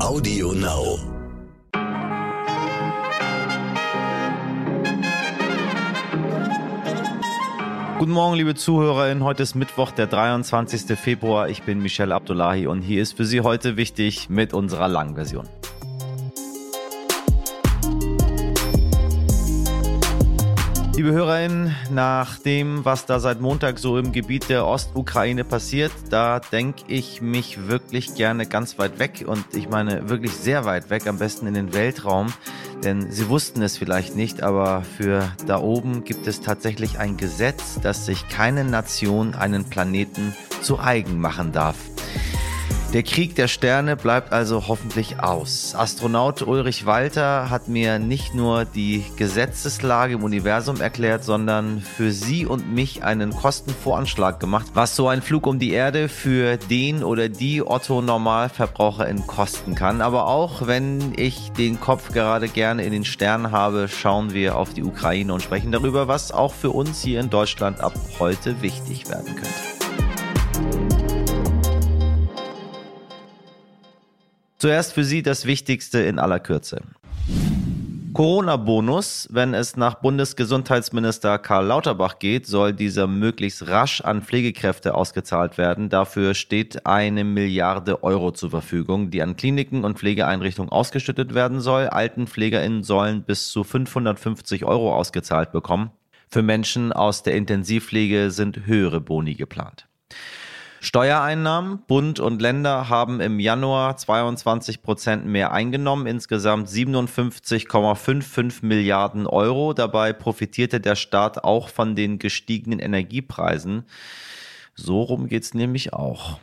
Audio Now. Guten Morgen, liebe ZuhörerInnen. Heute ist Mittwoch, der 23. Februar. Ich bin Michelle Abdullahi und hier ist für Sie heute wichtig mit unserer langen Version. Liebe HörerInnen, nach dem, was da seit Montag so im Gebiet der Ostukraine passiert, da denke ich mich wirklich gerne ganz weit weg und ich meine wirklich sehr weit weg, am besten in den Weltraum. Denn Sie wussten es vielleicht nicht, aber für da oben gibt es tatsächlich ein Gesetz, dass sich keine Nation einen Planeten zu eigen machen darf. Der Krieg der Sterne bleibt also hoffentlich aus. Astronaut Ulrich Walter hat mir nicht nur die Gesetzeslage im Universum erklärt, sondern für Sie und mich einen Kostenvoranschlag gemacht, was so ein Flug um die Erde für den oder die Otto Normalverbraucherin kosten kann. Aber auch wenn ich den Kopf gerade gerne in den Sternen habe, schauen wir auf die Ukraine und sprechen darüber, was auch für uns hier in Deutschland ab heute wichtig werden könnte. Zuerst für Sie das Wichtigste in aller Kürze. Corona-Bonus, wenn es nach Bundesgesundheitsminister Karl Lauterbach geht, soll dieser möglichst rasch an Pflegekräfte ausgezahlt werden. Dafür steht eine Milliarde Euro zur Verfügung, die an Kliniken und Pflegeeinrichtungen ausgeschüttet werden soll. Altenpflegerinnen sollen bis zu 550 Euro ausgezahlt bekommen. Für Menschen aus der Intensivpflege sind höhere Boni geplant. Steuereinnahmen. Bund und Länder haben im Januar 22 Prozent mehr eingenommen, insgesamt 57,55 Milliarden Euro. Dabei profitierte der Staat auch von den gestiegenen Energiepreisen. So rum geht's nämlich auch.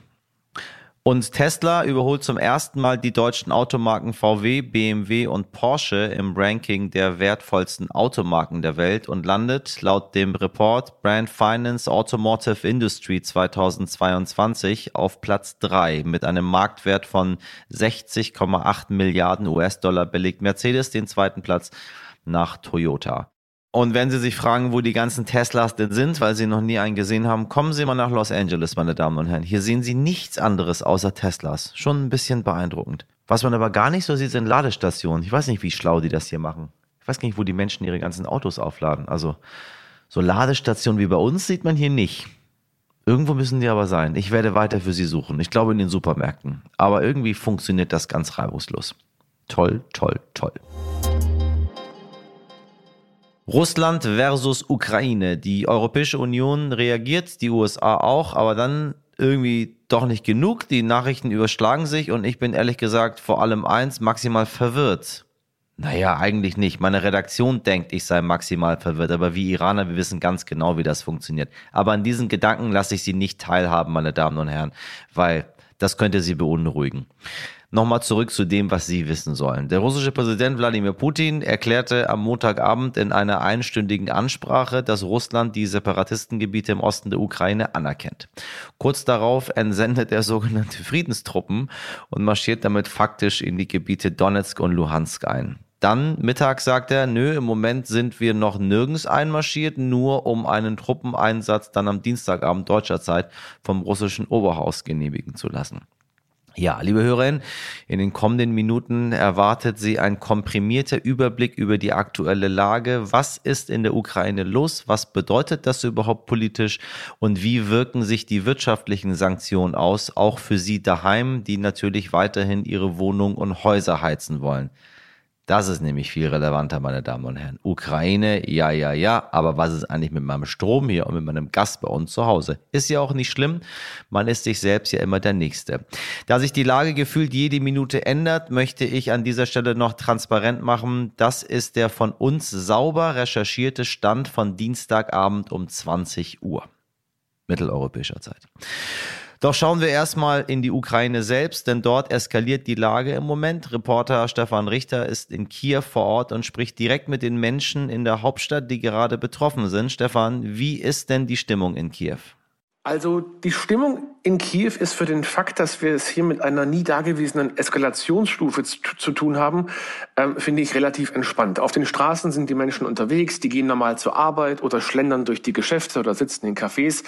Und Tesla überholt zum ersten Mal die deutschen Automarken VW, BMW und Porsche im Ranking der wertvollsten Automarken der Welt und landet laut dem Report Brand Finance Automotive Industry 2022 auf Platz 3 mit einem Marktwert von 60,8 Milliarden US-Dollar belegt Mercedes den zweiten Platz nach Toyota. Und wenn Sie sich fragen, wo die ganzen Teslas denn sind, weil Sie noch nie einen gesehen haben, kommen Sie mal nach Los Angeles, meine Damen und Herren. Hier sehen Sie nichts anderes außer Teslas. Schon ein bisschen beeindruckend. Was man aber gar nicht so sieht, sind Ladestationen. Ich weiß nicht, wie schlau die das hier machen. Ich weiß gar nicht, wo die Menschen ihre ganzen Autos aufladen. Also so Ladestationen wie bei uns sieht man hier nicht. Irgendwo müssen die aber sein. Ich werde weiter für Sie suchen. Ich glaube in den Supermärkten. Aber irgendwie funktioniert das ganz reibungslos. Toll, toll, toll. Russland versus Ukraine. Die Europäische Union reagiert, die USA auch, aber dann irgendwie doch nicht genug. Die Nachrichten überschlagen sich und ich bin ehrlich gesagt vor allem eins, maximal verwirrt. Naja, eigentlich nicht. Meine Redaktion denkt, ich sei maximal verwirrt, aber wie Iraner, wir wissen ganz genau, wie das funktioniert. Aber an diesen Gedanken lasse ich Sie nicht teilhaben, meine Damen und Herren, weil das könnte Sie beunruhigen. Nochmal zurück zu dem, was Sie wissen sollen. Der russische Präsident Wladimir Putin erklärte am Montagabend in einer einstündigen Ansprache, dass Russland die Separatistengebiete im Osten der Ukraine anerkennt. Kurz darauf entsendet er sogenannte Friedenstruppen und marschiert damit faktisch in die Gebiete Donetsk und Luhansk ein. Dann mittags sagt er, nö, im Moment sind wir noch nirgends einmarschiert, nur um einen Truppeneinsatz dann am Dienstagabend deutscher Zeit vom russischen Oberhaus genehmigen zu lassen. Ja, liebe Hörerinnen, in den kommenden Minuten erwartet Sie ein komprimierter Überblick über die aktuelle Lage. Was ist in der Ukraine los? Was bedeutet das überhaupt politisch? Und wie wirken sich die wirtschaftlichen Sanktionen aus, auch für Sie daheim, die natürlich weiterhin Ihre Wohnung und Häuser heizen wollen? Das ist nämlich viel relevanter, meine Damen und Herren. Ukraine, ja, ja, ja, aber was ist eigentlich mit meinem Strom hier und mit meinem Gas bei uns zu Hause? Ist ja auch nicht schlimm. Man ist sich selbst ja immer der Nächste. Da sich die Lage gefühlt jede Minute ändert, möchte ich an dieser Stelle noch transparent machen. Das ist der von uns sauber recherchierte Stand von Dienstagabend um 20 Uhr. Mitteleuropäischer Zeit. Doch schauen wir erstmal in die Ukraine selbst, denn dort eskaliert die Lage im Moment. Reporter Stefan Richter ist in Kiew vor Ort und spricht direkt mit den Menschen in der Hauptstadt, die gerade betroffen sind. Stefan, wie ist denn die Stimmung in Kiew? Also die Stimmung in Kiew ist für den Fakt, dass wir es hier mit einer nie dagewesenen Eskalationsstufe zu, zu tun haben, ähm, finde ich relativ entspannt. Auf den Straßen sind die Menschen unterwegs, die gehen normal zur Arbeit oder schlendern durch die Geschäfte oder sitzen in Cafés.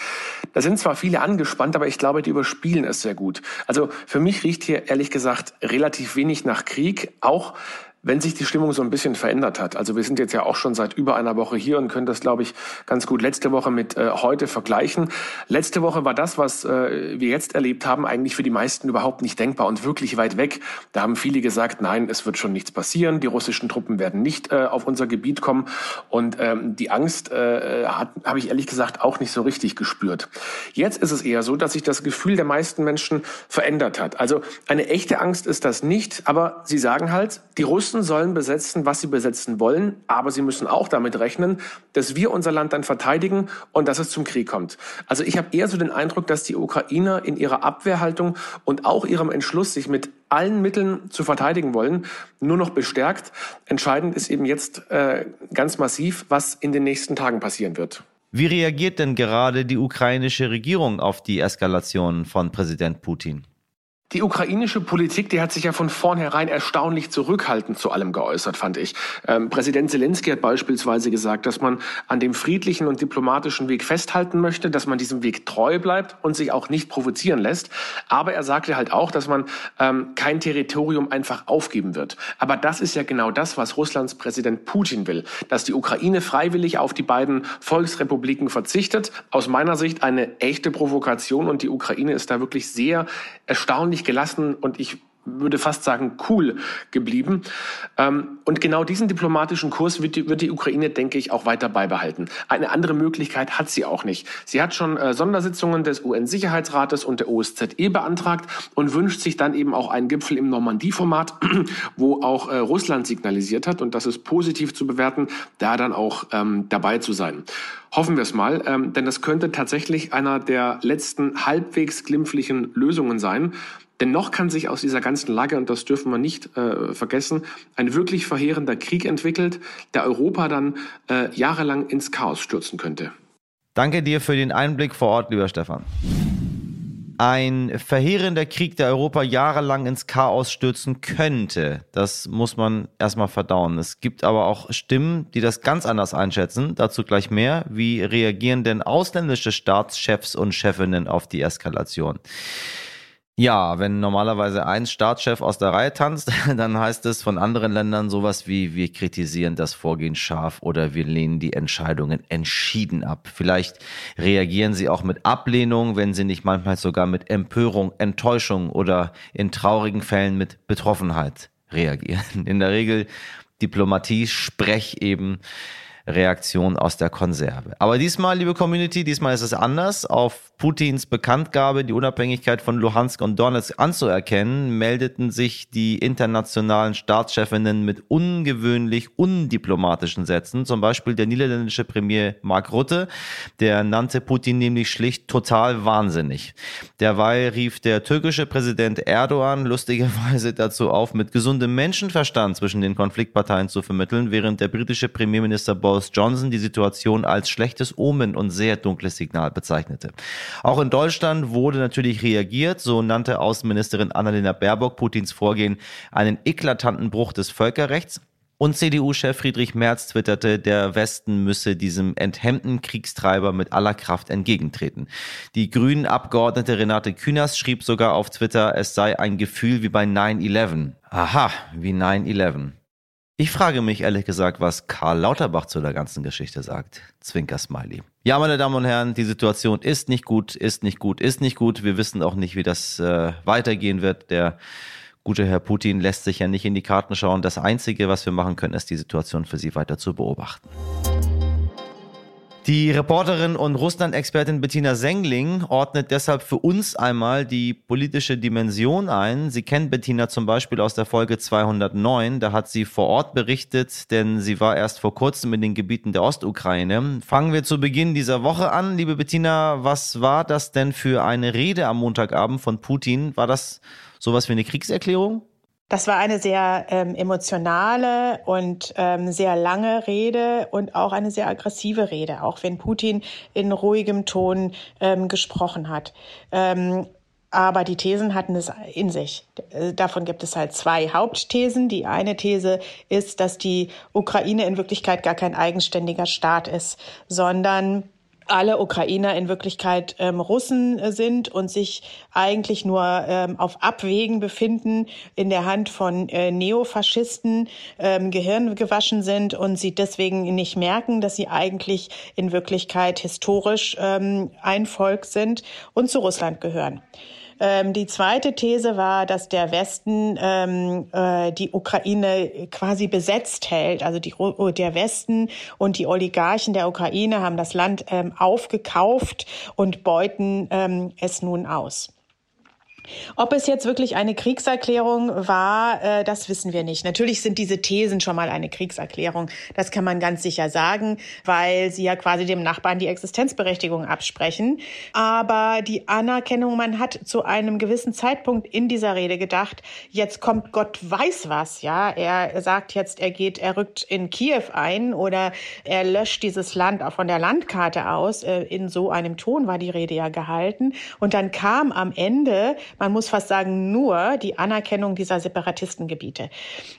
Da sind zwar viele angespannt, aber ich glaube, die überspielen es sehr gut. Also für mich riecht hier ehrlich gesagt relativ wenig nach Krieg, auch wenn sich die Stimmung so ein bisschen verändert hat. Also wir sind jetzt ja auch schon seit über einer Woche hier und können das, glaube ich, ganz gut letzte Woche mit äh, heute vergleichen. Letzte Woche war das, was äh, wir jetzt erlebt haben, eigentlich für die meisten überhaupt nicht denkbar und wirklich weit weg. Da haben viele gesagt, nein, es wird schon nichts passieren, die russischen Truppen werden nicht äh, auf unser Gebiet kommen. Und ähm, die Angst äh, habe ich ehrlich gesagt auch nicht so richtig gespürt. Jetzt ist es eher so, dass sich das Gefühl der meisten Menschen verändert hat. Also eine echte Angst ist das nicht, aber sie sagen halt, die Russen Russen sollen besetzen, was sie besetzen wollen, aber sie müssen auch damit rechnen, dass wir unser Land dann verteidigen und dass es zum Krieg kommt. Also ich habe eher so den Eindruck, dass die Ukrainer in ihrer Abwehrhaltung und auch ihrem Entschluss, sich mit allen Mitteln zu verteidigen wollen, nur noch bestärkt. Entscheidend ist eben jetzt äh, ganz massiv, was in den nächsten Tagen passieren wird. Wie reagiert denn gerade die ukrainische Regierung auf die Eskalation von Präsident Putin? Die ukrainische Politik, die hat sich ja von vornherein erstaunlich zurückhaltend zu allem geäußert, fand ich. Ähm, Präsident Zelensky hat beispielsweise gesagt, dass man an dem friedlichen und diplomatischen Weg festhalten möchte, dass man diesem Weg treu bleibt und sich auch nicht provozieren lässt. Aber er sagte halt auch, dass man ähm, kein Territorium einfach aufgeben wird. Aber das ist ja genau das, was Russlands Präsident Putin will, dass die Ukraine freiwillig auf die beiden Volksrepubliken verzichtet. Aus meiner Sicht eine echte Provokation und die Ukraine ist da wirklich sehr erstaunlich erstaunlich gelassen und ich würde fast sagen, cool geblieben. Ähm, und genau diesen diplomatischen Kurs wird die, wird die Ukraine, denke ich, auch weiter beibehalten. Eine andere Möglichkeit hat sie auch nicht. Sie hat schon äh, Sondersitzungen des UN-Sicherheitsrates und der OSZE beantragt und wünscht sich dann eben auch einen Gipfel im Normandie-Format, wo auch äh, Russland signalisiert hat, und das ist positiv zu bewerten, da dann auch ähm, dabei zu sein. Hoffen wir es mal, ähm, denn das könnte tatsächlich einer der letzten halbwegs glimpflichen Lösungen sein. Denn noch kann sich aus dieser ganzen Lage, und das dürfen wir nicht äh, vergessen, ein wirklich verheerender Krieg entwickelt, der Europa dann äh, jahrelang ins Chaos stürzen könnte. Danke dir für den Einblick vor Ort, lieber Stefan. Ein verheerender Krieg, der Europa jahrelang ins Chaos stürzen könnte, das muss man erstmal verdauen. Es gibt aber auch Stimmen, die das ganz anders einschätzen. Dazu gleich mehr. Wie reagieren denn ausländische Staatschefs und Chefinnen auf die Eskalation? Ja, wenn normalerweise ein Staatschef aus der Reihe tanzt, dann heißt es von anderen Ländern sowas wie, wir kritisieren das Vorgehen scharf oder wir lehnen die Entscheidungen entschieden ab. Vielleicht reagieren sie auch mit Ablehnung, wenn sie nicht manchmal sogar mit Empörung, Enttäuschung oder in traurigen Fällen mit Betroffenheit reagieren. In der Regel Diplomatie, Sprech eben Reaktion aus der Konserve. Aber diesmal, liebe Community, diesmal ist es anders. Auf Putins Bekanntgabe, die Unabhängigkeit von Luhansk und Donetsk anzuerkennen, meldeten sich die internationalen Staatschefinnen mit ungewöhnlich undiplomatischen Sätzen. Zum Beispiel der niederländische Premier Mark Rutte, der nannte Putin nämlich schlicht total wahnsinnig. Derweil rief der türkische Präsident Erdogan lustigerweise dazu auf, mit gesundem Menschenverstand zwischen den Konfliktparteien zu vermitteln, während der britische Premierminister Boris Boris Johnson die Situation als schlechtes Omen und sehr dunkles Signal bezeichnete. Auch in Deutschland wurde natürlich reagiert. So nannte Außenministerin Annalena Baerbock Putins Vorgehen einen eklatanten Bruch des Völkerrechts. Und CDU-Chef Friedrich Merz twitterte, der Westen müsse diesem enthemmten Kriegstreiber mit aller Kraft entgegentreten. Die Grünen-Abgeordnete Renate Künast schrieb sogar auf Twitter, es sei ein Gefühl wie bei 9-11. Aha, wie 9-11. Ich frage mich ehrlich gesagt, was Karl Lauterbach zu der ganzen Geschichte sagt. Zwinker Smiley. Ja, meine Damen und Herren, die Situation ist nicht gut, ist nicht gut, ist nicht gut. Wir wissen auch nicht, wie das äh, weitergehen wird. Der gute Herr Putin lässt sich ja nicht in die Karten schauen. Das Einzige, was wir machen können, ist die Situation für Sie weiter zu beobachten. Die Reporterin und Russland-Expertin Bettina Sengling ordnet deshalb für uns einmal die politische Dimension ein. Sie kennt Bettina zum Beispiel aus der Folge 209. Da hat sie vor Ort berichtet, denn sie war erst vor kurzem in den Gebieten der Ostukraine. Fangen wir zu Beginn dieser Woche an. Liebe Bettina, was war das denn für eine Rede am Montagabend von Putin? War das sowas wie eine Kriegserklärung? Das war eine sehr ähm, emotionale und ähm, sehr lange Rede und auch eine sehr aggressive Rede, auch wenn Putin in ruhigem Ton ähm, gesprochen hat. Ähm, aber die Thesen hatten es in sich. Äh, davon gibt es halt zwei Hauptthesen. Die eine These ist, dass die Ukraine in Wirklichkeit gar kein eigenständiger Staat ist, sondern alle Ukrainer in Wirklichkeit ähm, Russen äh, sind und sich eigentlich nur ähm, auf Abwägen befinden, in der Hand von äh, Neofaschisten ähm, Gehirn gewaschen sind und sie deswegen nicht merken, dass sie eigentlich in Wirklichkeit historisch ähm, ein Volk sind und zu Russland gehören. Ähm, die zweite These war, dass der Westen ähm, äh, die Ukraine quasi besetzt hält. Also die, der Westen und die Oligarchen der Ukraine haben das Land ähm, aufgekauft und beuten ähm, es nun aus. Ob es jetzt wirklich eine Kriegserklärung war, äh, das wissen wir nicht. Natürlich sind diese Thesen schon mal eine Kriegserklärung. Das kann man ganz sicher sagen, weil sie ja quasi dem Nachbarn die Existenzberechtigung absprechen. Aber die Anerkennung, man hat zu einem gewissen Zeitpunkt in dieser Rede gedacht, jetzt kommt Gott weiß was, ja. Er sagt jetzt, er geht, er rückt in Kiew ein oder er löscht dieses Land auch von der Landkarte aus. Äh, in so einem Ton war die Rede ja gehalten. Und dann kam am Ende man muss fast sagen, nur die Anerkennung dieser Separatistengebiete.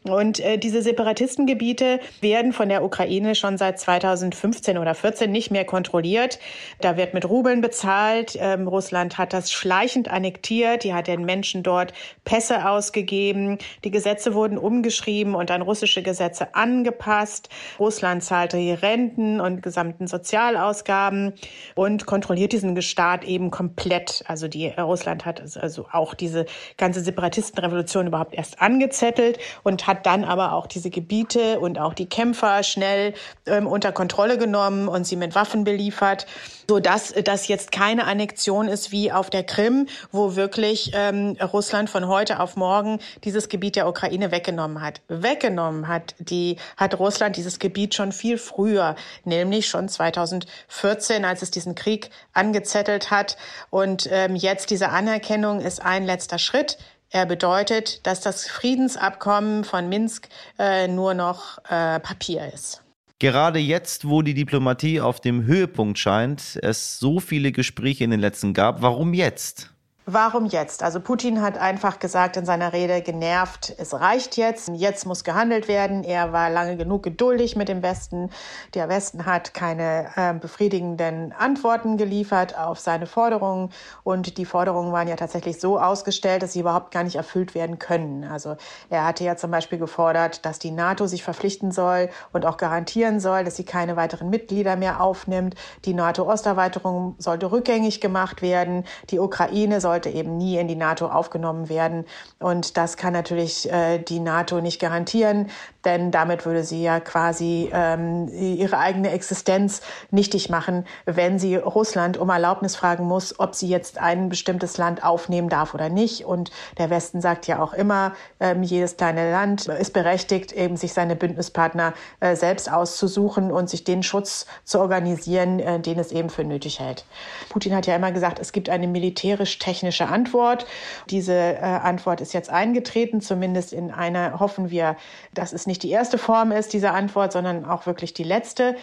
Und äh, diese Separatistengebiete werden von der Ukraine schon seit 2015 oder 14 nicht mehr kontrolliert. Da wird mit Rubeln bezahlt. Ähm, Russland hat das schleichend annektiert. Die hat den Menschen dort Pässe ausgegeben. Die Gesetze wurden umgeschrieben und an russische Gesetze angepasst. Russland zahlte die Renten und gesamten Sozialausgaben und kontrolliert diesen Staat eben komplett. Also die Russland hat also auch diese ganze Separatistenrevolution überhaupt erst angezettelt und hat dann aber auch diese Gebiete und auch die Kämpfer schnell ähm, unter Kontrolle genommen und sie mit Waffen beliefert, so dass das jetzt keine Annexion ist wie auf der Krim, wo wirklich ähm, Russland von heute auf morgen dieses Gebiet der Ukraine weggenommen hat. Weggenommen hat die hat Russland dieses Gebiet schon viel früher, nämlich schon 2014, als es diesen Krieg angezettelt hat und ähm, jetzt diese Anerkennung ist ein letzter Schritt. Er bedeutet, dass das Friedensabkommen von Minsk äh, nur noch äh, Papier ist. Gerade jetzt, wo die Diplomatie auf dem Höhepunkt scheint, es so viele Gespräche in den letzten gab, warum jetzt? Warum jetzt? Also Putin hat einfach gesagt in seiner Rede, genervt, es reicht jetzt, jetzt muss gehandelt werden. Er war lange genug geduldig mit dem Westen. Der Westen hat keine äh, befriedigenden Antworten geliefert auf seine Forderungen und die Forderungen waren ja tatsächlich so ausgestellt, dass sie überhaupt gar nicht erfüllt werden können. Also er hatte ja zum Beispiel gefordert, dass die NATO sich verpflichten soll und auch garantieren soll, dass sie keine weiteren Mitglieder mehr aufnimmt. Die NATO-Osterweiterung sollte rückgängig gemacht werden. Die Ukraine soll sollte eben nie in die NATO aufgenommen werden. Und das kann natürlich äh, die NATO nicht garantieren, denn damit würde sie ja quasi ähm, ihre eigene Existenz nichtig machen, wenn sie Russland um Erlaubnis fragen muss, ob sie jetzt ein bestimmtes Land aufnehmen darf oder nicht. Und der Westen sagt ja auch immer, ähm, jedes kleine Land ist berechtigt, eben sich seine Bündnispartner äh, selbst auszusuchen und sich den Schutz zu organisieren, äh, den es eben für nötig hält. Putin hat ja immer gesagt, es gibt eine militärisch-technische technische Antwort. Diese äh, Antwort ist jetzt eingetreten, zumindest in einer, hoffen wir, dass es nicht die erste Form ist, dieser Antwort, sondern auch wirklich die letzte.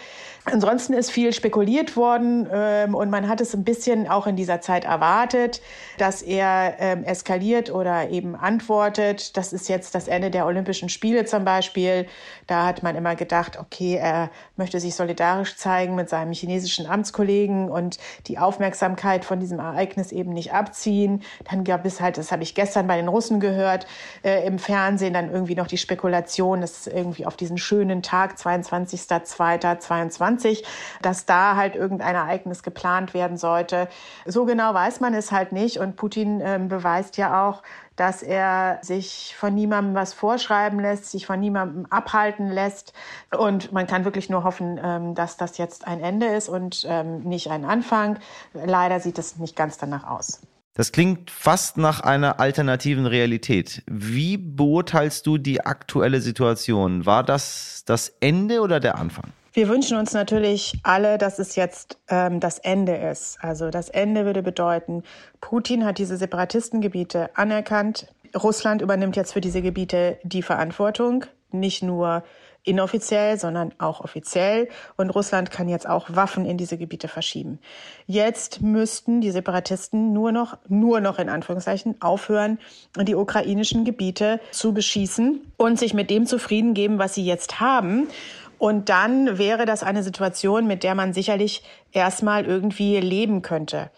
Ansonsten ist viel spekuliert worden ähm, und man hat es ein bisschen auch in dieser Zeit erwartet, dass er ähm, eskaliert oder eben antwortet. Das ist jetzt das Ende der Olympischen Spiele zum Beispiel. Da hat man immer gedacht, okay, er möchte sich solidarisch zeigen mit seinem chinesischen Amtskollegen und die Aufmerksamkeit von diesem Ereignis eben nicht abziehen. Dann gab es halt, das habe ich gestern bei den Russen gehört, äh, im Fernsehen dann irgendwie noch die Spekulation, dass irgendwie auf diesen schönen Tag, 22.02.22, 2020, dass da halt irgendein Ereignis geplant werden sollte. So genau weiß man es halt nicht. Und Putin äh, beweist ja auch, dass er sich von niemandem was vorschreiben lässt, sich von niemandem abhalten lässt. Und man kann wirklich nur hoffen, ähm, dass das jetzt ein Ende ist und ähm, nicht ein Anfang. Leider sieht es nicht ganz danach aus. Das klingt fast nach einer alternativen Realität. Wie beurteilst du die aktuelle Situation? War das das Ende oder der Anfang? Wir wünschen uns natürlich alle, dass es jetzt ähm, das Ende ist. Also das Ende würde bedeuten, Putin hat diese Separatistengebiete anerkannt. Russland übernimmt jetzt für diese Gebiete die Verantwortung, nicht nur inoffiziell, sondern auch offiziell. Und Russland kann jetzt auch Waffen in diese Gebiete verschieben. Jetzt müssten die Separatisten nur noch, nur noch in Anführungszeichen, aufhören, die ukrainischen Gebiete zu beschießen und sich mit dem zufrieden geben, was sie jetzt haben. Und dann wäre das eine Situation, mit der man sicherlich erstmal irgendwie leben könnte.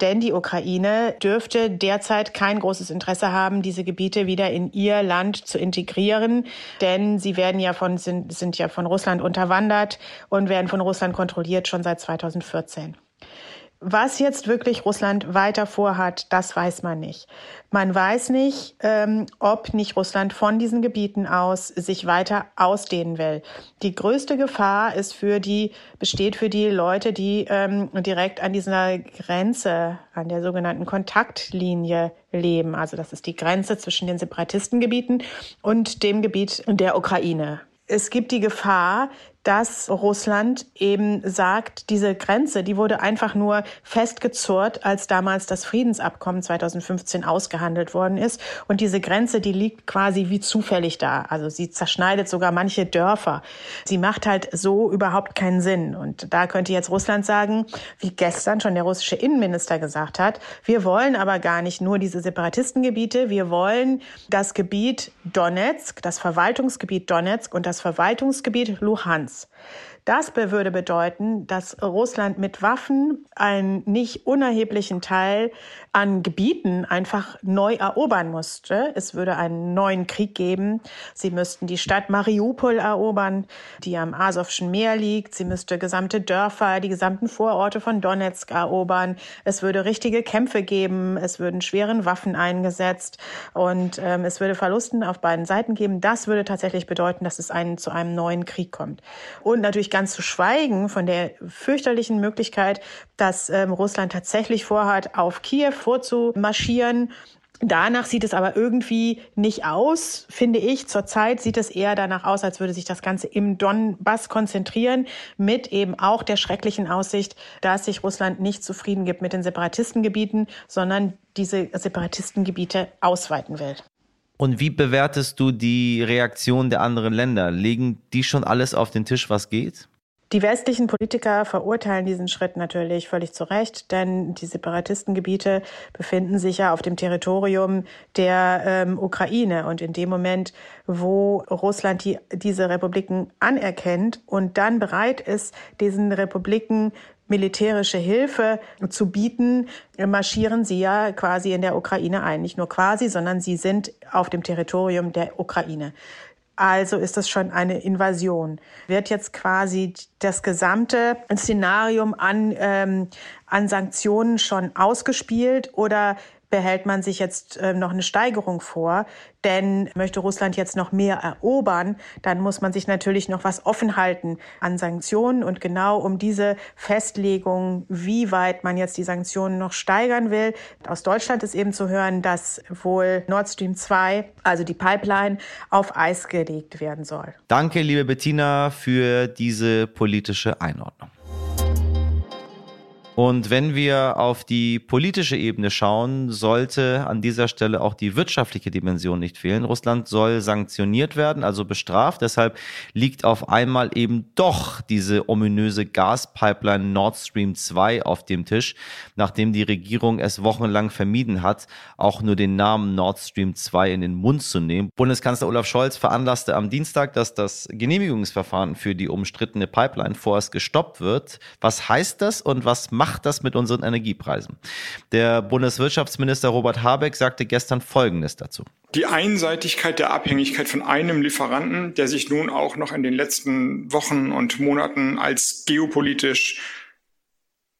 Denn die Ukraine dürfte derzeit kein großes Interesse haben, diese Gebiete wieder in ihr Land zu integrieren, denn sie werden ja von, sind, sind ja von Russland unterwandert und werden von Russland kontrolliert schon seit 2014. Was jetzt wirklich Russland weiter vorhat, das weiß man nicht. Man weiß nicht, ähm, ob nicht Russland von diesen Gebieten aus sich weiter ausdehnen will. Die größte Gefahr ist für die, besteht für die Leute, die ähm, direkt an dieser Grenze, an der sogenannten Kontaktlinie leben. Also das ist die Grenze zwischen den Separatistengebieten und dem Gebiet der Ukraine. Es gibt die Gefahr, dass Russland eben sagt, diese Grenze, die wurde einfach nur festgezurrt, als damals das Friedensabkommen 2015 ausgehandelt worden ist. Und diese Grenze, die liegt quasi wie zufällig da. Also sie zerschneidet sogar manche Dörfer. Sie macht halt so überhaupt keinen Sinn. Und da könnte jetzt Russland sagen, wie gestern schon der russische Innenminister gesagt hat, wir wollen aber gar nicht nur diese Separatistengebiete, wir wollen das Gebiet Donetsk, das Verwaltungsgebiet Donetsk und das Verwaltungsgebiet Luhansk. us. Das würde bedeuten, dass Russland mit Waffen einen nicht unerheblichen Teil an Gebieten einfach neu erobern musste. Es würde einen neuen Krieg geben. Sie müssten die Stadt Mariupol erobern, die am Asowschen Meer liegt. Sie müsste gesamte Dörfer, die gesamten Vororte von Donetsk erobern. Es würde richtige Kämpfe geben. Es würden schweren Waffen eingesetzt und ähm, es würde Verlusten auf beiden Seiten geben. Das würde tatsächlich bedeuten, dass es einen, zu einem neuen Krieg kommt. Und natürlich ganz zu schweigen von der fürchterlichen Möglichkeit, dass ähm, Russland tatsächlich vorhat, auf Kiew vorzumarschieren. Danach sieht es aber irgendwie nicht aus, finde ich. Zurzeit sieht es eher danach aus, als würde sich das Ganze im Donbass konzentrieren, mit eben auch der schrecklichen Aussicht, dass sich Russland nicht zufrieden gibt mit den Separatistengebieten, sondern diese Separatistengebiete ausweiten will. Und wie bewertest du die Reaktion der anderen Länder? Legen die schon alles auf den Tisch, was geht? Die westlichen Politiker verurteilen diesen Schritt natürlich völlig zu Recht, denn die Separatistengebiete befinden sich ja auf dem Territorium der ähm, Ukraine. Und in dem Moment, wo Russland die, diese Republiken anerkennt und dann bereit ist, diesen Republiken militärische Hilfe zu bieten, marschieren sie ja quasi in der Ukraine ein. Nicht nur quasi, sondern sie sind auf dem Territorium der Ukraine. Also ist das schon eine Invasion. Wird jetzt quasi das gesamte Szenarium an, ähm, an Sanktionen schon ausgespielt oder behält man sich jetzt äh, noch eine Steigerung vor. Denn möchte Russland jetzt noch mehr erobern, dann muss man sich natürlich noch was offen halten an Sanktionen. Und genau um diese Festlegung, wie weit man jetzt die Sanktionen noch steigern will, aus Deutschland ist eben zu hören, dass wohl Nord Stream 2, also die Pipeline, auf Eis gelegt werden soll. Danke, liebe Bettina, für diese politische Einordnung. Und wenn wir auf die politische Ebene schauen, sollte an dieser Stelle auch die wirtschaftliche Dimension nicht fehlen. Russland soll sanktioniert werden, also bestraft. Deshalb liegt auf einmal eben doch diese ominöse Gaspipeline Nord Stream 2 auf dem Tisch, nachdem die Regierung es wochenlang vermieden hat, auch nur den Namen Nord Stream 2 in den Mund zu nehmen. Bundeskanzler Olaf Scholz veranlasste am Dienstag, dass das Genehmigungsverfahren für die umstrittene Pipeline vorerst gestoppt wird. Was heißt das und was macht macht das mit unseren Energiepreisen? Der Bundeswirtschaftsminister Robert Habeck sagte gestern Folgendes dazu. Die Einseitigkeit der Abhängigkeit von einem Lieferanten, der sich nun auch noch in den letzten Wochen und Monaten als geopolitisch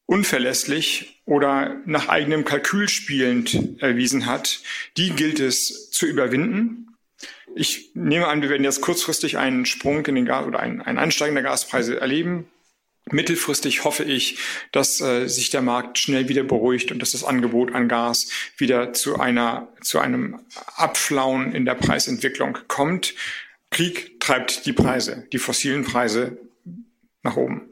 unverlässlich oder nach eigenem Kalkül spielend erwiesen hat, die gilt es zu überwinden. Ich nehme an, wir werden jetzt kurzfristig einen Sprung in den Gas oder ein, ein Ansteigen der Gaspreise erleben. Mittelfristig hoffe ich, dass äh, sich der Markt schnell wieder beruhigt und dass das Angebot an Gas wieder zu einer, zu einem Abflauen in der Preisentwicklung kommt. Krieg treibt die Preise, die fossilen Preise nach oben.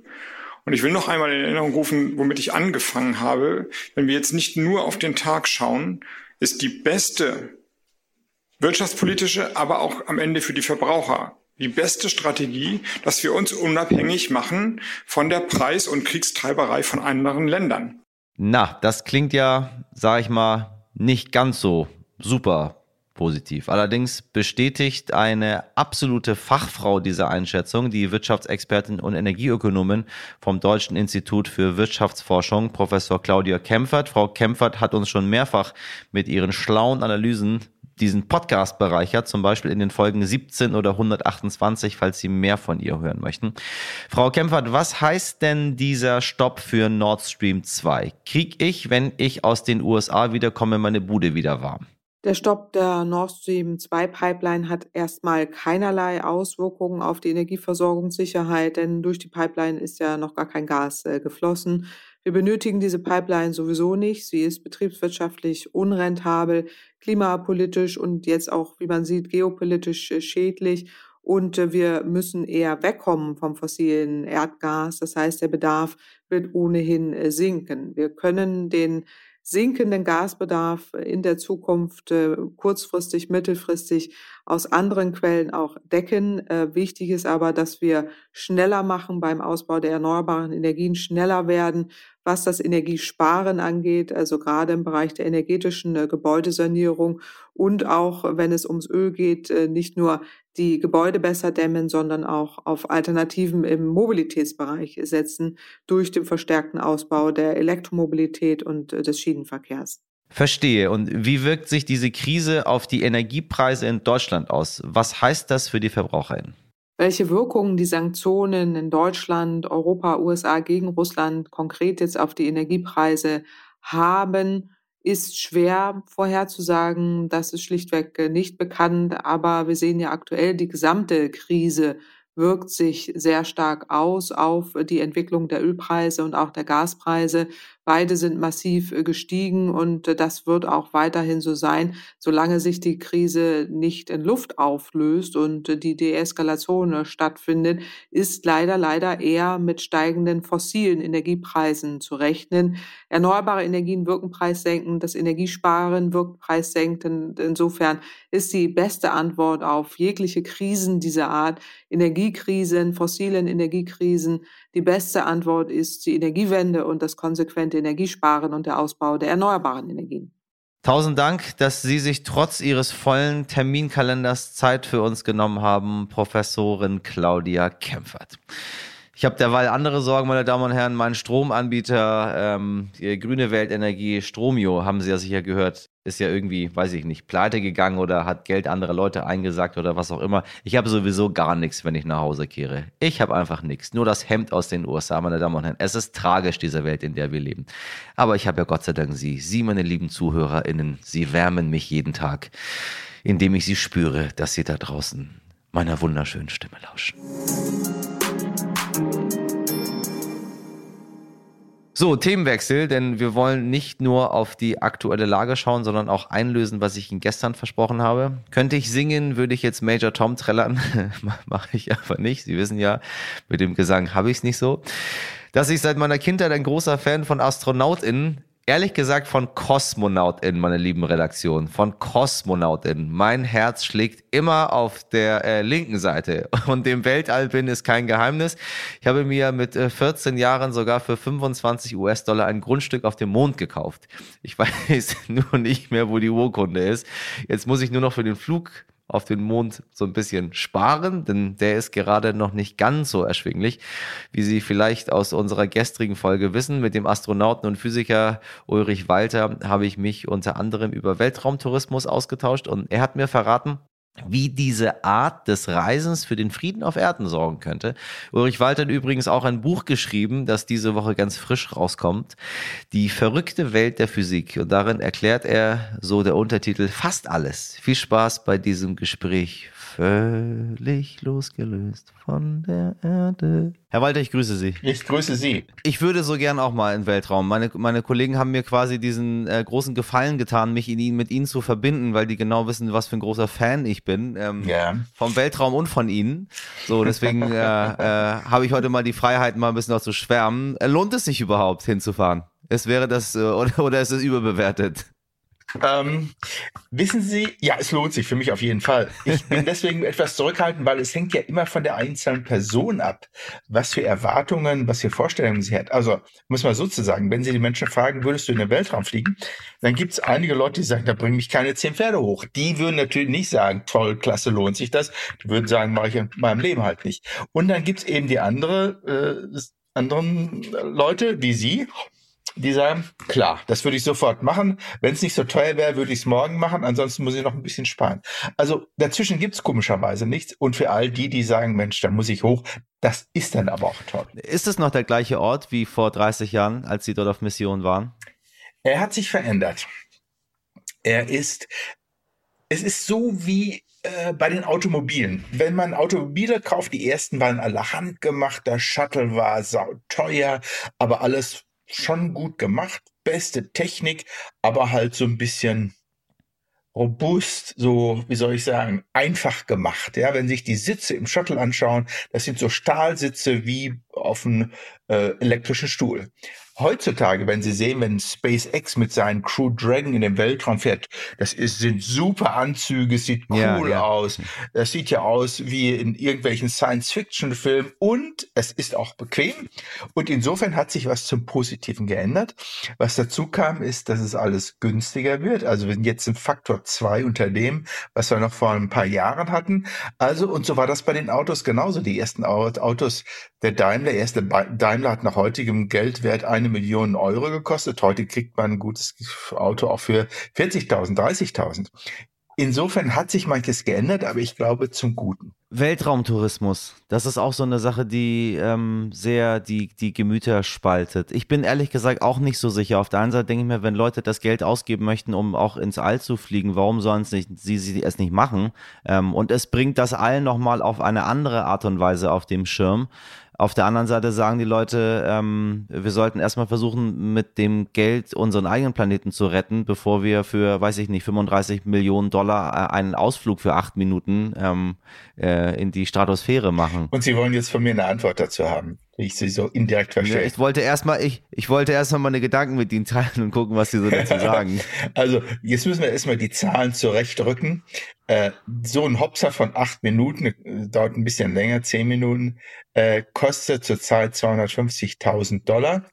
Und ich will noch einmal in Erinnerung rufen, womit ich angefangen habe. Wenn wir jetzt nicht nur auf den Tag schauen, ist die beste wirtschaftspolitische, aber auch am Ende für die Verbraucher die beste Strategie, dass wir uns unabhängig machen von der Preis- und Kriegstreiberei von anderen Ländern. Na, das klingt ja, sag ich mal, nicht ganz so super positiv. Allerdings bestätigt eine absolute Fachfrau dieser Einschätzung, die Wirtschaftsexpertin und Energieökonomin vom Deutschen Institut für Wirtschaftsforschung, Professor Claudia Kempfert. Frau Kempfert hat uns schon mehrfach mit ihren schlauen Analysen diesen Podcast bereichert, zum Beispiel in den Folgen 17 oder 128, falls Sie mehr von ihr hören möchten. Frau Kempfert, was heißt denn dieser Stopp für Nord Stream 2? Krieg ich, wenn ich aus den USA wiederkomme, meine Bude wieder warm? Der Stopp der Nord Stream 2 Pipeline hat erstmal keinerlei Auswirkungen auf die Energieversorgungssicherheit, denn durch die Pipeline ist ja noch gar kein Gas äh, geflossen. Wir benötigen diese Pipeline sowieso nicht. Sie ist betriebswirtschaftlich unrentabel, klimapolitisch und jetzt auch, wie man sieht, geopolitisch äh, schädlich. Und äh, wir müssen eher wegkommen vom fossilen Erdgas. Das heißt, der Bedarf wird ohnehin äh, sinken. Wir können den sinkenden Gasbedarf in der Zukunft äh, kurzfristig, mittelfristig aus anderen Quellen auch decken. Äh, wichtig ist aber, dass wir schneller machen beim Ausbau der erneuerbaren Energien, schneller werden, was das Energiesparen angeht, also gerade im Bereich der energetischen äh, Gebäudesanierung und auch, wenn es ums Öl geht, nicht nur die Gebäude besser dämmen, sondern auch auf Alternativen im Mobilitätsbereich setzen durch den verstärkten Ausbau der Elektromobilität und äh, des Schienenverkehrs. Verstehe. Und wie wirkt sich diese Krise auf die Energiepreise in Deutschland aus? Was heißt das für die VerbraucherInnen? Welche Wirkungen die Sanktionen in Deutschland, Europa, USA gegen Russland konkret jetzt auf die Energiepreise haben, ist schwer vorherzusagen. Das ist schlichtweg äh, nicht bekannt. Aber wir sehen ja aktuell die gesamte Krise wirkt sich sehr stark aus auf die Entwicklung der Ölpreise und auch der Gaspreise. Beide sind massiv äh, gestiegen und äh, das wird auch weiterhin so sein, solange sich die Krise nicht in Luft auflöst und äh, die Deeskalation stattfindet, ist leider, leider eher mit steigenden fossilen Energiepreisen zu rechnen. Erneuerbare Energien wirken preissenkend, das Energiesparen wirkt preissenkend. Insofern ist die beste Antwort auf jegliche Krisen dieser Art, Energiekrisen, fossilen Energiekrisen, die beste Antwort ist die Energiewende und das konsequente Energiesparen und der Ausbau der erneuerbaren Energien. Tausend Dank, dass Sie sich trotz Ihres vollen Terminkalenders Zeit für uns genommen haben, Professorin Claudia Kempfert. Ich habe derweil andere Sorgen, meine Damen und Herren. Mein Stromanbieter, ähm, Grüne Weltenergie, Stromio, haben Sie ja sicher gehört, ist ja irgendwie, weiß ich nicht, pleite gegangen oder hat Geld anderer Leute eingesagt oder was auch immer. Ich habe sowieso gar nichts, wenn ich nach Hause kehre. Ich habe einfach nichts. Nur das Hemd aus den USA, meine Damen und Herren. Es ist tragisch, diese Welt, in der wir leben. Aber ich habe ja Gott sei Dank Sie. Sie, meine lieben ZuhörerInnen, Sie wärmen mich jeden Tag, indem ich Sie spüre, dass Sie da draußen meiner wunderschönen Stimme lauschen. So, Themenwechsel, denn wir wollen nicht nur auf die aktuelle Lage schauen, sondern auch einlösen, was ich Ihnen gestern versprochen habe. Könnte ich singen, würde ich jetzt Major Tom trällern. Mache ich aber nicht. Sie wissen ja, mit dem Gesang habe ich es nicht so. Dass ich seit meiner Kindheit ein großer Fan von AstronautInnen ehrlich gesagt von KosmonautInnen, meine lieben Redaktion, von KosmonautInnen. Mein Herz schlägt immer auf der äh, linken Seite und dem Weltall bin ist kein Geheimnis. Ich habe mir mit äh, 14 Jahren sogar für 25 US-Dollar ein Grundstück auf dem Mond gekauft. Ich weiß nur nicht mehr, wo die Urkunde ist. Jetzt muss ich nur noch für den Flug auf den Mond so ein bisschen sparen, denn der ist gerade noch nicht ganz so erschwinglich, wie Sie vielleicht aus unserer gestrigen Folge wissen. Mit dem Astronauten und Physiker Ulrich Walter habe ich mich unter anderem über Weltraumtourismus ausgetauscht und er hat mir verraten, wie diese Art des Reisens für den Frieden auf Erden sorgen könnte. Ulrich Walter hat übrigens auch ein Buch geschrieben, das diese Woche ganz frisch rauskommt. Die verrückte Welt der Physik. Und darin erklärt er so der Untertitel fast alles. Viel Spaß bei diesem Gespräch völlig losgelöst von der Erde. Herr Walter, ich grüße Sie. Ich grüße Sie. Ich würde so gern auch mal in den Weltraum. Meine, meine Kollegen haben mir quasi diesen äh, großen Gefallen getan, mich in mit Ihnen zu verbinden, weil die genau wissen, was für ein großer Fan ich bin. Ähm, ja. Vom Weltraum und von Ihnen. So, deswegen äh, äh, habe ich heute mal die Freiheit, mal ein bisschen auch zu schwärmen. Lohnt es sich überhaupt hinzufahren? Es wäre das, äh, oder, oder ist es überbewertet? Ähm, wissen Sie, ja, es lohnt sich für mich auf jeden Fall. Ich bin deswegen etwas zurückhaltend, weil es hängt ja immer von der einzelnen Person ab, was für Erwartungen, was für Vorstellungen sie hat. Also muss man sozusagen, wenn Sie die Menschen fragen, würdest du in den Weltraum fliegen, dann gibt es einige Leute, die sagen, da bringen mich keine zehn Pferde hoch. Die würden natürlich nicht sagen, toll, klasse, lohnt sich das. Die würden sagen, mache ich in meinem Leben halt nicht. Und dann gibt es eben die andere, äh, anderen Leute wie Sie, die sagen, klar, das würde ich sofort machen. Wenn es nicht so teuer wäre, würde ich es morgen machen. Ansonsten muss ich noch ein bisschen sparen. Also dazwischen gibt es komischerweise nichts. Und für all die, die sagen, Mensch, da muss ich hoch, das ist dann aber auch toll. Ist es noch der gleiche Ort wie vor 30 Jahren, als Sie dort auf Mission waren? Er hat sich verändert. Er ist, es ist so wie äh, bei den Automobilen. Wenn man Automobile kauft, die ersten waren alle handgemacht, der Shuttle war sau teuer, aber alles schon gut gemacht, beste Technik, aber halt so ein bisschen robust, so, wie soll ich sagen, einfach gemacht. Ja, wenn sich die Sitze im Shuttle anschauen, das sind so Stahlsitze wie auf einem äh, elektrischen Stuhl. Heutzutage, wenn Sie sehen, wenn SpaceX mit seinen Crew Dragon in den Weltraum fährt, das ist, sind super Anzüge, sieht cool ja, ja. aus. Das sieht ja aus wie in irgendwelchen Science-Fiction-Filmen und es ist auch bequem. Und insofern hat sich was zum Positiven geändert. Was dazu kam, ist, dass es alles günstiger wird. Also wir sind jetzt im Faktor zwei unter dem, was wir noch vor ein paar Jahren hatten. Also, und so war das bei den Autos genauso. Die ersten Autos der Daimler, erste Daimler hat nach heutigem Geldwert ein eine Million Euro gekostet. Heute kriegt man ein gutes Auto auch für 40.000, 30.000. Insofern hat sich manches geändert, aber ich glaube zum Guten. Weltraumtourismus, das ist auch so eine Sache, die ähm, sehr die, die Gemüter spaltet. Ich bin ehrlich gesagt auch nicht so sicher. Auf der einen Seite denke ich mir, wenn Leute das Geld ausgeben möchten, um auch ins All zu fliegen, warum sollen sie, sie, es nicht machen? Ähm, und es bringt das All nochmal auf eine andere Art und Weise auf dem Schirm. Auf der anderen Seite sagen die Leute, ähm, wir sollten erstmal versuchen, mit dem Geld unseren eigenen Planeten zu retten, bevor wir für, weiß ich nicht, 35 Millionen Dollar äh, einen Ausflug für acht Minuten ähm, äh, in die Stratosphäre machen. Und Sie wollen jetzt von mir eine Antwort dazu haben ich sie so indirekt verstehe. Ja, ich wollte erstmal, ich, ich wollte erstmal meine Gedanken mit ihnen teilen und gucken, was sie so dazu sagen. also, jetzt müssen wir erstmal die Zahlen zurechtrücken. Äh, so ein Hopser von acht Minuten, äh, dauert ein bisschen länger, zehn Minuten, äh, kostet zurzeit 250.000 Dollar.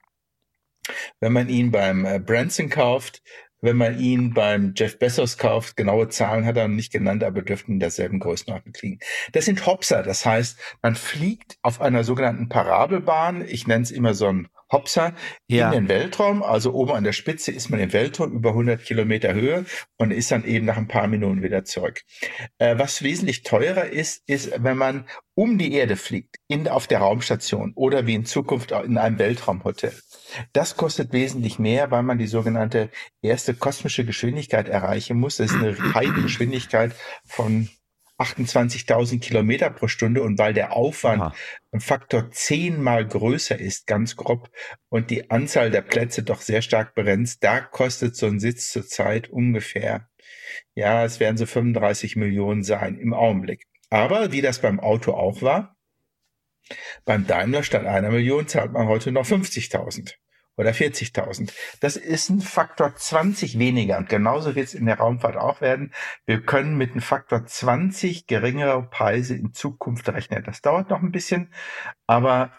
Wenn man ihn beim äh, Branson kauft, wenn man ihn beim Jeff Bezos kauft. Genaue Zahlen hat er nicht genannt, aber dürften in derselben Größenordnung liegen. Das sind Hopser, das heißt, man fliegt auf einer sogenannten Parabelbahn. Ich nenne es immer so ein Hopser ja. in den Weltraum. Also oben an der Spitze ist man im Weltraum über 100 Kilometer Höhe und ist dann eben nach ein paar Minuten wieder zurück. Äh, was wesentlich teurer ist, ist, wenn man um die Erde fliegt, in, auf der Raumstation oder wie in Zukunft in einem Weltraumhotel. Das kostet wesentlich mehr, weil man die sogenannte erste kosmische Geschwindigkeit erreichen muss. Das ist eine Geschwindigkeit von 28.000 Kilometer pro Stunde und weil der Aufwand Aha. ein Faktor zehnmal größer ist, ganz grob, und die Anzahl der Plätze doch sehr stark begrenzt, da kostet so ein Sitz zurzeit ungefähr, ja, es werden so 35 Millionen sein im Augenblick. Aber wie das beim Auto auch war, beim Daimler statt einer Million zahlt man heute noch 50.000 oder 40.000. Das ist ein Faktor 20 weniger. Und genauso wird es in der Raumfahrt auch werden. Wir können mit einem Faktor 20 geringere Preise in Zukunft rechnen. Das dauert noch ein bisschen, aber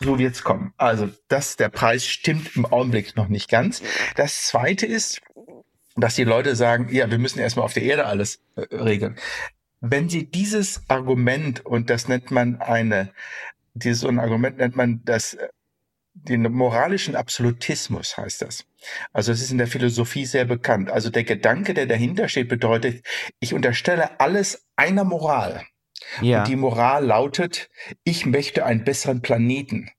so wird es kommen. Also das, der Preis stimmt im Augenblick noch nicht ganz. Das zweite ist, dass die Leute sagen, ja, wir müssen erstmal auf der Erde alles äh, regeln. Wenn Sie dieses Argument, und das nennt man eine, dieses so ein Argument nennt man das äh, den moralischen Absolutismus heißt das. Also es ist in der Philosophie sehr bekannt. Also der Gedanke, der dahinter steht, bedeutet, ich unterstelle alles einer Moral. Ja. Und die Moral lautet, ich möchte einen besseren Planeten,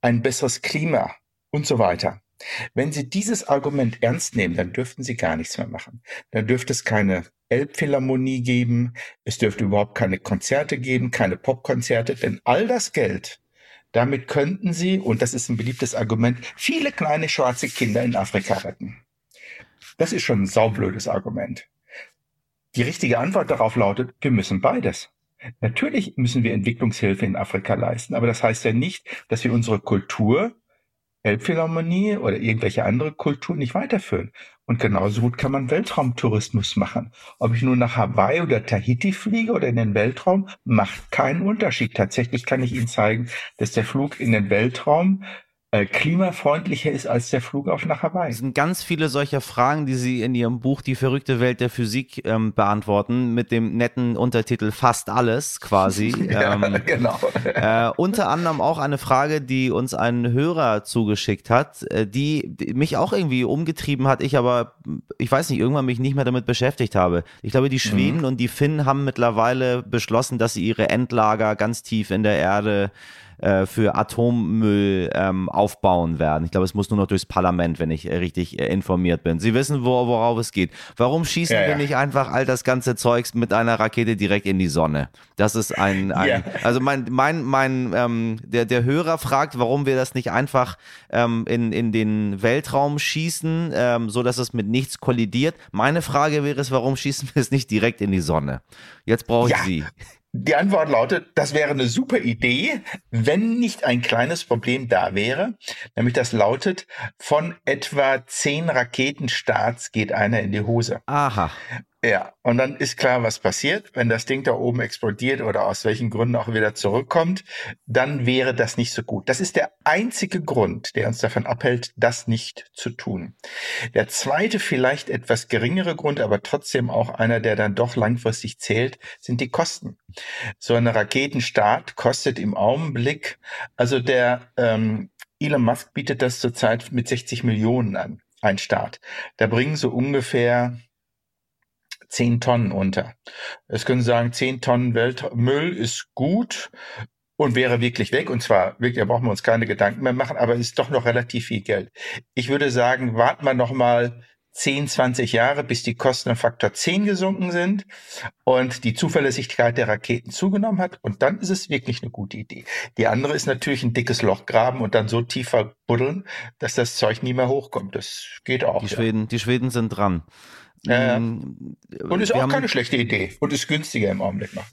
ein besseres Klima und so weiter. Wenn Sie dieses Argument ernst nehmen, dann dürften Sie gar nichts mehr machen. Dann dürfte es keine Elbphilharmonie geben, es dürfte überhaupt keine Konzerte geben, keine Popkonzerte, denn all das Geld, damit könnten sie, und das ist ein beliebtes Argument, viele kleine schwarze Kinder in Afrika retten. Das ist schon ein saublödes Argument. Die richtige Antwort darauf lautet, wir müssen beides. Natürlich müssen wir Entwicklungshilfe in Afrika leisten, aber das heißt ja nicht, dass wir unsere Kultur Elbphilharmonie oder irgendwelche andere Kultur nicht weiterführen. Und genauso gut kann man Weltraumtourismus machen. Ob ich nur nach Hawaii oder Tahiti fliege oder in den Weltraum, macht keinen Unterschied. Tatsächlich kann ich Ihnen zeigen, dass der Flug in den Weltraum äh, klimafreundlicher ist als der Flug auf nach Hawaii. Es sind ganz viele solcher Fragen, die Sie in Ihrem Buch Die verrückte Welt der Physik ähm, beantworten, mit dem netten Untertitel Fast alles quasi. ja, ähm, genau. Äh, unter anderem auch eine Frage, die uns ein Hörer zugeschickt hat, äh, die, die mich auch irgendwie umgetrieben hat, ich aber, ich weiß nicht, irgendwann mich nicht mehr damit beschäftigt habe. Ich glaube, die Schweden Mhm. und die Finnen haben mittlerweile beschlossen, dass sie ihre Endlager ganz tief in der Erde äh, für Atommüll ähm, aufbauen werden. Ich glaube, es muss nur noch durchs Parlament, wenn ich äh, richtig äh, informiert bin. Sie wissen, wo, worauf es geht. Warum schießen Ja, wir ja. nicht einfach all das ganze Zeugs mit einer Rakete direkt in die Sonne? Das ist ein, ein Ja. also mein, mein, mein, ähm, der, der Hörer fragt, warum wir das nicht einfach ähm, in, in den Weltraum schießen, ähm, so dass es mit nichts kollidiert. Meine Frage wäre es, warum schießen wir es nicht direkt in die Sonne? Jetzt brauche ich. Sie. Die Antwort lautet, das wäre eine super Idee, wenn nicht ein kleines Problem da wäre. Nämlich das lautet, von etwa zehn Raketenstarts geht einer in die Hose. Aha. Ja, und dann ist klar, was passiert. Wenn das Ding da oben explodiert oder aus welchen Gründen auch wieder zurückkommt, dann wäre das nicht so gut. Das ist der einzige Grund, der uns davon abhält, das nicht zu tun. Der zweite, vielleicht etwas geringere Grund, aber trotzdem auch einer, der dann doch langfristig zählt, sind die Kosten. So eine Raketenstart kostet im Augenblick, also der ähm, Elon Musk bietet das zurzeit mit 60 Millionen an, ein Start. Da bringen so ungefähr 10 Tonnen unter. Es können Sie sagen, 10 Tonnen Weltmüll ist gut und wäre wirklich weg. Und zwar wirklich, da brauchen wir uns keine Gedanken mehr machen, aber ist doch noch relativ viel Geld. Ich würde sagen, warten wir noch mal 10, 20 Jahre, bis die Kosten um Faktor 10 gesunken sind und die Zuverlässigkeit der Raketen zugenommen hat. Und dann ist es wirklich eine gute Idee. Die andere ist natürlich ein dickes Loch graben und dann so tief verbuddeln, dass das Zeug nie mehr hochkommt. Das geht auch. Die ja. Schweden, die Schweden sind dran. Ja, ja. Mm, Und ist wir auch haben- keine schlechte Idee und ist günstiger im Augenblick noch.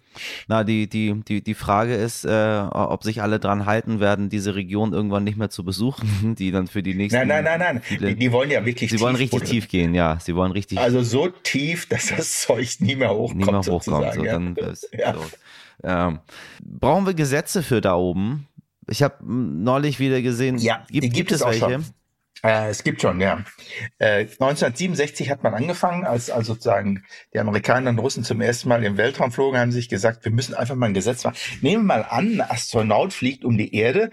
Na, die, die, die, die Frage ist, äh, ob sich alle dran halten werden, diese Region irgendwann nicht mehr zu besuchen, die dann für die nächsten. Nein, nein, nein, nein. viele- Die, die wollen ja wirklich Sie wollen richtig buddeln. tief gehen, ja. Sie wollen richtig Also so tief, dass das Zeug nie mehr hochkommt. nie mehr sozusagen, So, ja. dann, Ja. so. Ähm, brauchen wir Gesetze für da oben? Ich habe neulich wieder gesehen, Ja, gibt, gibt gibt es es welche? schon. Äh, es gibt schon, ja. Äh, 1967 hat man angefangen, als, als sozusagen die Amerikaner und Russen zum ersten Mal im Weltraum flogen, haben sich gesagt, wir müssen einfach mal ein Gesetz machen. Nehmen wir mal an, ein Astronaut fliegt um die Erde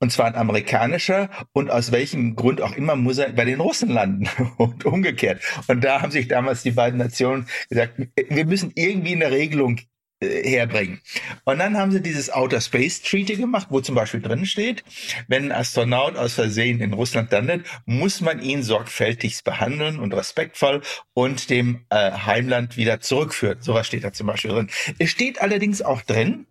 und zwar ein amerikanischer und aus welchem Grund auch immer muss er bei den Russen landen und umgekehrt. Und da haben sich damals die beiden Nationen gesagt, wir müssen irgendwie eine Regelung herbringen. Und dann haben sie dieses Outer Space Treaty gemacht, wo zum Beispiel drin steht, wenn ein Astronaut aus Versehen in Russland landet, muss man ihn sorgfältigst behandeln und respektvoll und dem äh, Heimland wieder zurückführen. Sowas steht da zum Beispiel drin. Es steht allerdings auch drin,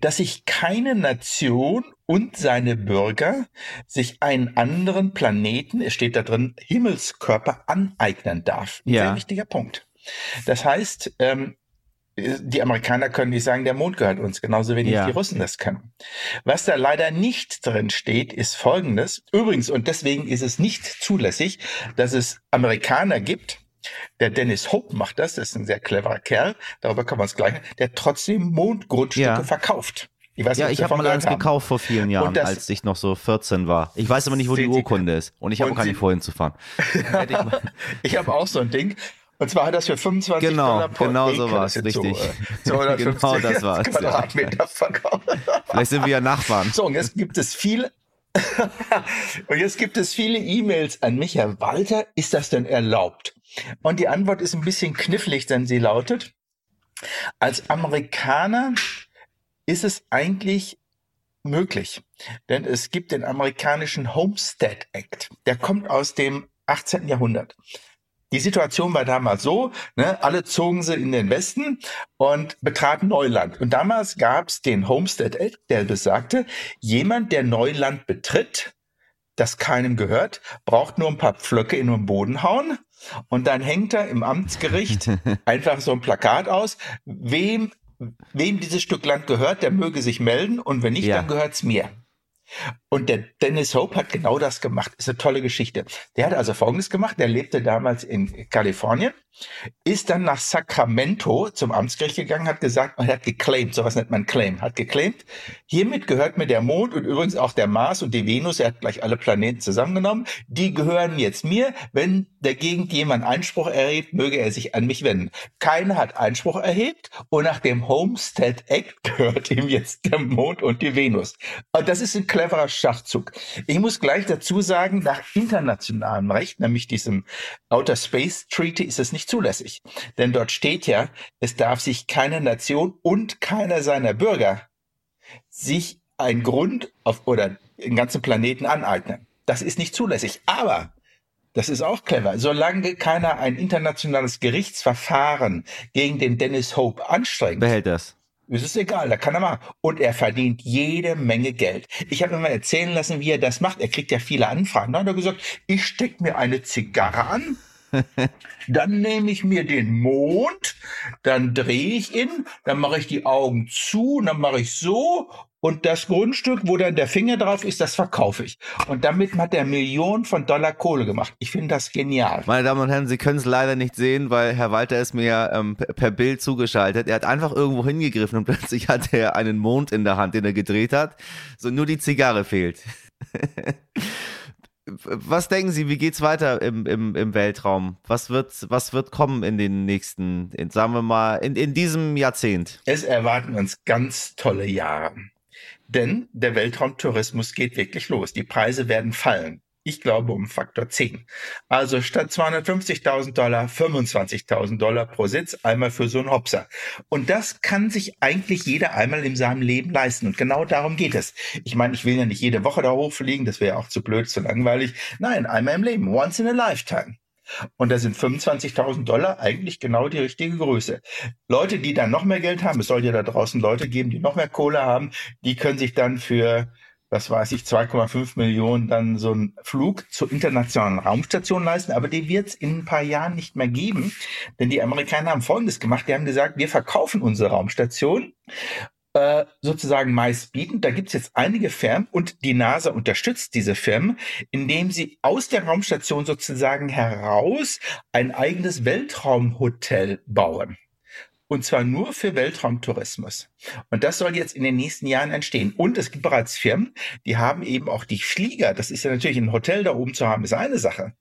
dass sich keine Nation und seine Bürger sich einen anderen Planeten, es steht da drin, Himmelskörper aneignen darf. Ja. sehr wichtiger Punkt. Das heißt, ähm, die Amerikaner können nicht sagen, der Mond gehört uns, genauso wenig Ja. die Russen das können. Was da leider nicht drin steht, ist Folgendes. Übrigens, und deswegen ist es nicht zulässig, dass es Amerikaner gibt, der Dennis Hope macht das, das ist ein sehr cleverer Kerl, darüber kann man es gleich, der trotzdem Mondgrundstücke Ja. verkauft. Ich weiß Ja, ich habe mal eins haben. gekauft vor vielen Jahren, das- als ich noch so 14 war. Ich weiß aber nicht, wo die Sie- Urkunde ist. Und ich habe nicht vorhin zu fahren. Ich habe auch so ein Ding. Und zwar hat das für 25 Genau, Dollar pro genau so das sind richtig. So, äh, 250 Genau das war's, ja. Quadratmeter verkauft. Vielleicht sind wir ja Nachbarn. So, und jetzt gibt es viele, und jetzt gibt es viele E-Mails an mich, Herr Walter, ist das denn erlaubt? Und die Antwort ist ein bisschen knifflig, denn sie lautet, als Amerikaner ist es eigentlich möglich. Denn es gibt den amerikanischen Homestead Act. Der kommt aus dem 18. Jahrhundert. Die Situation war damals so, ne, alle zogen sie in den Westen und betraten Neuland. Und damals gab es den Homestead Act, der besagte, jemand, der Neuland betritt, das keinem gehört, braucht nur ein paar Pflöcke in den Boden hauen und dann hängt er im Amtsgericht einfach so ein Plakat aus, wem, wem dieses Stück Land gehört, der möge sich melden und wenn nicht, Ja. dann gehört's mir. Und der Dennis Hope hat genau das gemacht. Ist eine tolle Geschichte. Der hat also Folgendes gemacht. Der lebte damals in Kalifornien, ist dann nach Sacramento zum Amtsgericht gegangen, hat gesagt, er hat geclaimed, sowas nennt man Claim, hat geclaimed, hiermit gehört mir der Mond und übrigens auch der Mars und die Venus, er hat gleich alle Planeten zusammengenommen, die gehören jetzt mir. Wenn dagegen jemand Einspruch erhebt, möge er sich an mich wenden. Keiner hat Einspruch erhebt und nach dem Homestead Act gehört ihm jetzt der Mond und die Venus. Und das ist ein cleverer Schachzug. Ich muss gleich dazu sagen, nach internationalem Recht, nämlich diesem Outer Space Treaty, ist es nicht zulässig. Denn dort steht ja, es darf sich keine Nation und keiner seiner Bürger sich ein Grund auf, oder den ganzen Planeten aneignen. Das ist nicht zulässig. Aber das ist auch clever. Solange keiner ein internationales Gerichtsverfahren gegen den Dennis Hope anstrengt, behält das. Ist es egal, da kann er machen. Und er verdient jede Menge Geld. Ich habe mir mal erzählen lassen, wie er das macht. Er kriegt ja viele Anfragen. Da hat er gesagt, ich stecke mir eine Zigarre an, dann nehme ich mir den Mond, dann drehe ich ihn, dann mache ich die Augen zu, dann mache ich so und das Grundstück, wo dann der Finger drauf ist, das verkaufe ich. Und damit hat er Millionen von Dollar Kohle gemacht. Ich finde das genial. Meine Damen und Herren, Sie können es leider nicht sehen, weil Herr Walter ist mir ähm, per Bild zugeschaltet. Er hat einfach irgendwo hingegriffen und plötzlich hat er einen Mond in der Hand, den er gedreht hat. So nur die Zigarre fehlt. was denken Sie, wie geht's weiter im, im, im Weltraum? Was wird, was wird kommen in den nächsten, in, sagen wir mal, in, in diesem Jahrzehnt? Es erwarten uns ganz tolle Jahre. Denn der Weltraumtourismus geht wirklich los. Die Preise werden fallen. Ich glaube um Faktor 10. Also statt 250.000 Dollar 25.000 Dollar pro Sitz einmal für so einen Hopser. Und das kann sich eigentlich jeder einmal in seinem Leben leisten. Und genau darum geht es. Ich meine, ich will ja nicht jede Woche da hochfliegen. Das wäre auch zu blöd, zu langweilig. Nein, einmal im Leben. Once in a lifetime. Und da sind 25.000 Dollar eigentlich genau die richtige Größe. Leute, die dann noch mehr Geld haben, es soll ja da draußen Leute geben, die noch mehr Kohle haben, die können sich dann für was weiß ich, 2,5 Millionen dann so einen Flug zur internationalen Raumstation leisten. Aber die wird es in ein paar Jahren nicht mehr geben. Denn die Amerikaner haben Folgendes gemacht. Die haben gesagt, wir verkaufen unsere Raumstation äh, sozusagen meistbietend. Da gibt es jetzt einige Firmen und die NASA unterstützt diese Firmen, indem sie aus der Raumstation sozusagen heraus ein eigenes Weltraumhotel bauen. Und zwar nur für Weltraumtourismus. Und das soll jetzt in den nächsten Jahren entstehen. Und es gibt bereits Firmen, die haben eben auch die Flieger. Das ist ja natürlich ein Hotel da oben zu haben, ist eine Sache.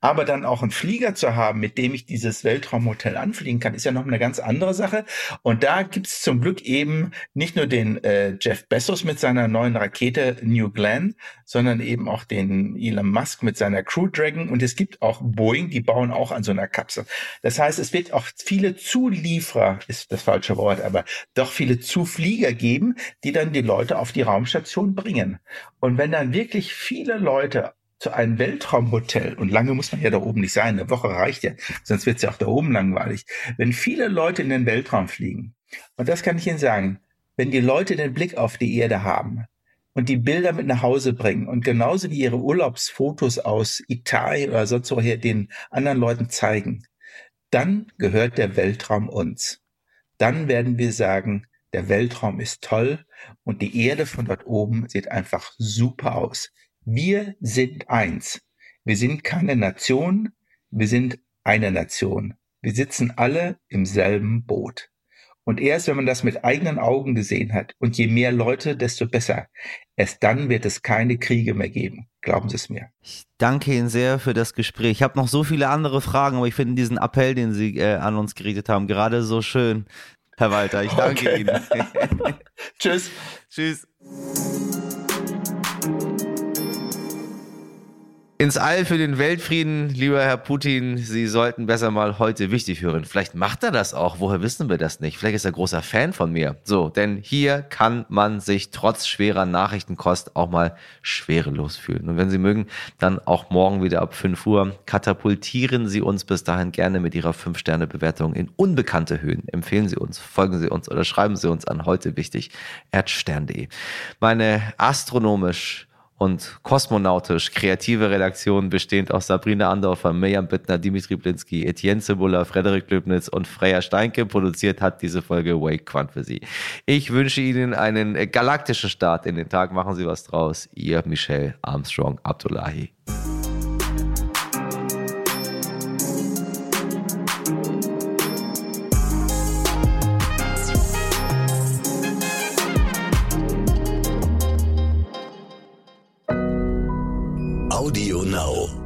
Aber dann auch einen Flieger zu haben, mit dem ich dieses Weltraumhotel anfliegen kann, ist ja noch eine ganz andere Sache. Und da gibt's zum Glück eben nicht nur den äh, Jeff Bezos mit seiner neuen Rakete New Glenn, sondern eben auch den Elon Musk mit seiner Crew Dragon. Und es gibt auch Boeing, die bauen auch an so einer Kapsel. Das heißt, es wird auch viele Zulieferer ist das falsche Wort, aber doch viele Zuflieger geben, die dann die Leute auf die Raumstation bringen. Und wenn dann wirklich viele Leute zu einem Weltraumhotel, und lange muss man ja da oben nicht sein, eine Woche reicht ja, sonst wird es ja auch da oben langweilig. Wenn viele Leute in den Weltraum fliegen, und das kann ich Ihnen sagen, wenn die Leute den Blick auf die Erde haben und die Bilder mit nach Hause bringen und genauso wie ihre Urlaubsfotos aus Italien oder sonst woher den anderen Leuten zeigen, dann gehört der Weltraum uns. Dann werden wir sagen, der Weltraum ist toll und die Erde von dort oben sieht einfach super aus. Wir sind eins. Wir sind keine Nation, wir sind eine Nation. Wir sitzen alle im selben Boot. Und erst wenn man das mit eigenen Augen gesehen hat und je mehr Leute, desto besser. Erst dann wird es keine Kriege mehr geben. Glauben Sie es mir. Ich danke Ihnen sehr für das Gespräch. Ich habe noch so viele andere Fragen, aber ich finde diesen Appell, den Sie äh, an uns geredet haben, gerade so schön. Herr Walter, ich danke okay. Ihnen. Tschüss. Tschüss. Ins All für den Weltfrieden, lieber Herr Putin, Sie sollten besser mal heute wichtig hören. Vielleicht macht er das auch, woher wissen wir das nicht? Vielleicht ist er großer Fan von mir. So, denn hier kann man sich trotz schwerer Nachrichtenkost auch mal schwerelos fühlen. Und wenn Sie mögen, dann auch morgen wieder ab 5 Uhr. Katapultieren Sie uns bis dahin gerne mit Ihrer 5-Sterne-Bewertung in unbekannte Höhen. Empfehlen Sie uns, folgen Sie uns oder schreiben Sie uns an heute wichtig erdstern.de. Meine astronomisch und kosmonautisch kreative Redaktion bestehend aus Sabrina Andorfer, Mirjam Bittner, Dimitri Blinski, Etienne Zibulla, Frederik Löbnitz und Freya Steinke. Produziert hat diese Folge Wake Quant für Sie. Ich wünsche Ihnen einen galaktischen Start in den Tag. Machen Sie was draus. Ihr Michel Armstrong Abdullahi. Now.